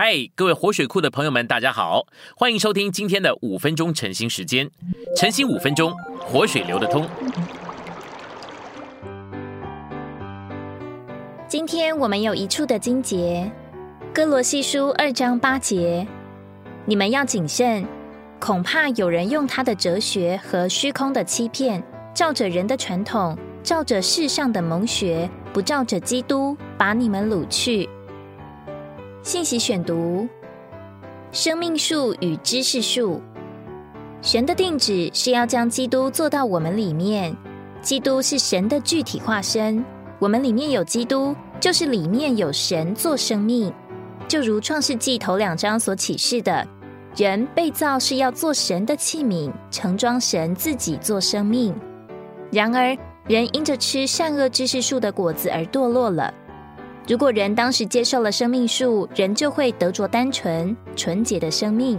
嗨，各位活水库的朋友们，大家好，欢迎收听今天的五分钟晨兴时间。晨兴五分钟，活水流得通。今天我们有一处的经节，哥罗西书二章八节，你们要谨慎，恐怕有人用他的哲学和虚空的欺骗，照着人的传统，照着世上的蒙学，不照着基督，把你们掳去。信息选读：生命树与知识树。神的定旨是要将基督做到我们里面。基督是神的具体化身，我们里面有基督，就是里面有神做生命。就如创世纪头两章所启示的，人被造是要做神的器皿，盛装神自己做生命。然而，人因着吃善恶知识树的果子而堕落了。如果人当时接受了生命树，人就会得着单纯、纯洁的生命。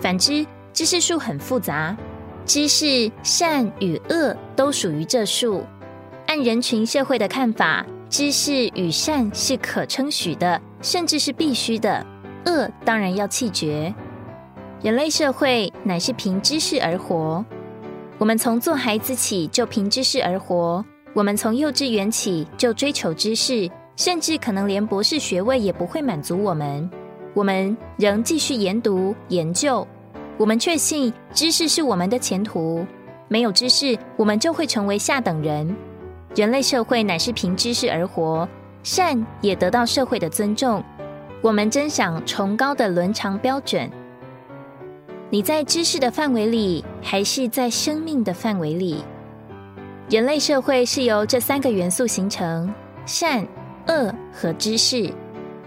反之，知识树很复杂，知识善与恶都属于这树。按人群社会的看法，知识与善是可称许的，甚至是必须的；恶当然要弃绝。人类社会乃是凭知识而活。我们从做孩子起就凭知识而活，我们从幼稚园起就追求知识。甚至可能连博士学位也不会满足我们，我们仍继续研读研究。我们确信知识是我们的前途，没有知识，我们就会成为下等人。人类社会乃是凭知识而活，善也得到社会的尊重。我们真想崇高的伦常标准。你在知识的范围里，还是在生命的范围里？人类社会是由这三个元素形成：善。恶和知识，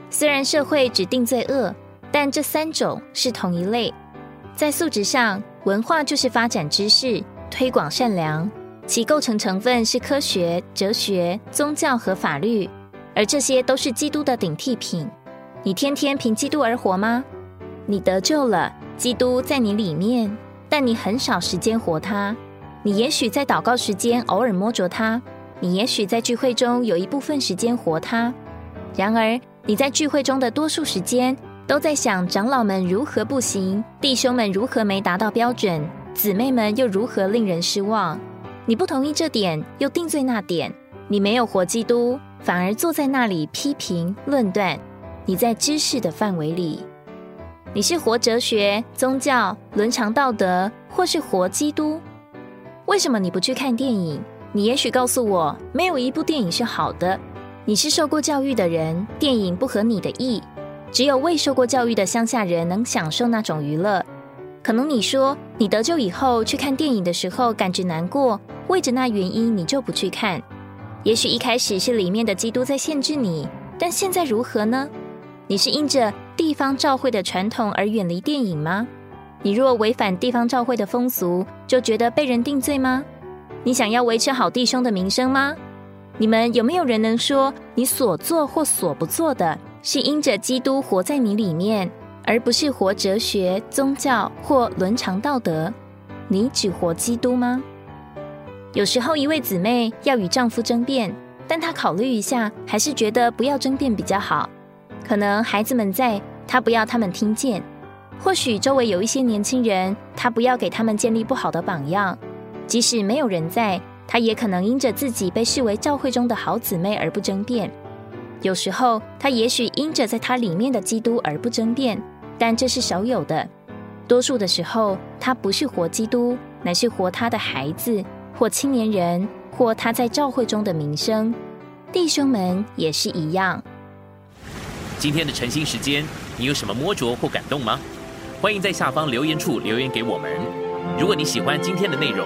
虽然社会只定罪恶，但这三种是同一类。在素质上，文化就是发展知识、推广善良，其构成成分是科学、哲学、宗教和法律，而这些都是基督的顶替品。你天天凭基督而活吗？你得救了，基督在你里面，但你很少时间活他。你也许在祷告时间偶尔摸着他。你也许在聚会中有一部分时间活他，然而你在聚会中的多数时间都在想长老们如何不行，弟兄们如何没达到标准，姊妹们又如何令人失望。你不同意这点，又定罪那点。你没有活基督，反而坐在那里批评论断。你在知识的范围里，你是活哲学、宗教、伦常道德，或是活基督？为什么你不去看电影？你也许告诉我，没有一部电影是好的。你是受过教育的人，电影不合你的意。只有未受过教育的乡下人能享受那种娱乐。可能你说，你得救以后去看电影的时候感觉难过，为着那原因你就不去看。也许一开始是里面的基督在限制你，但现在如何呢？你是因着地方教会的传统而远离电影吗？你若违反地方教会的风俗，就觉得被人定罪吗？你想要维持好弟兄的名声吗？你们有没有人能说，你所做或所不做的，是因着基督活在你里面，而不是活哲学、宗教或伦常道德？你只活基督吗？有时候，一位姊妹要与丈夫争辩，但她考虑一下，还是觉得不要争辩比较好。可能孩子们在，她不要他们听见；或许周围有一些年轻人，她不要给他们建立不好的榜样。即使没有人在，他也可能因着自己被视为教会中的好姊妹而不争辩。有时候，他也许因着在他里面的基督而不争辩，但这是少有的。多数的时候，他不是活基督，乃是活他的孩子或青年人，或他在教会中的名声。弟兄们也是一样。今天的晨兴时间，你有什么摸着或感动吗？欢迎在下方留言处留言给我们。如果你喜欢今天的内容，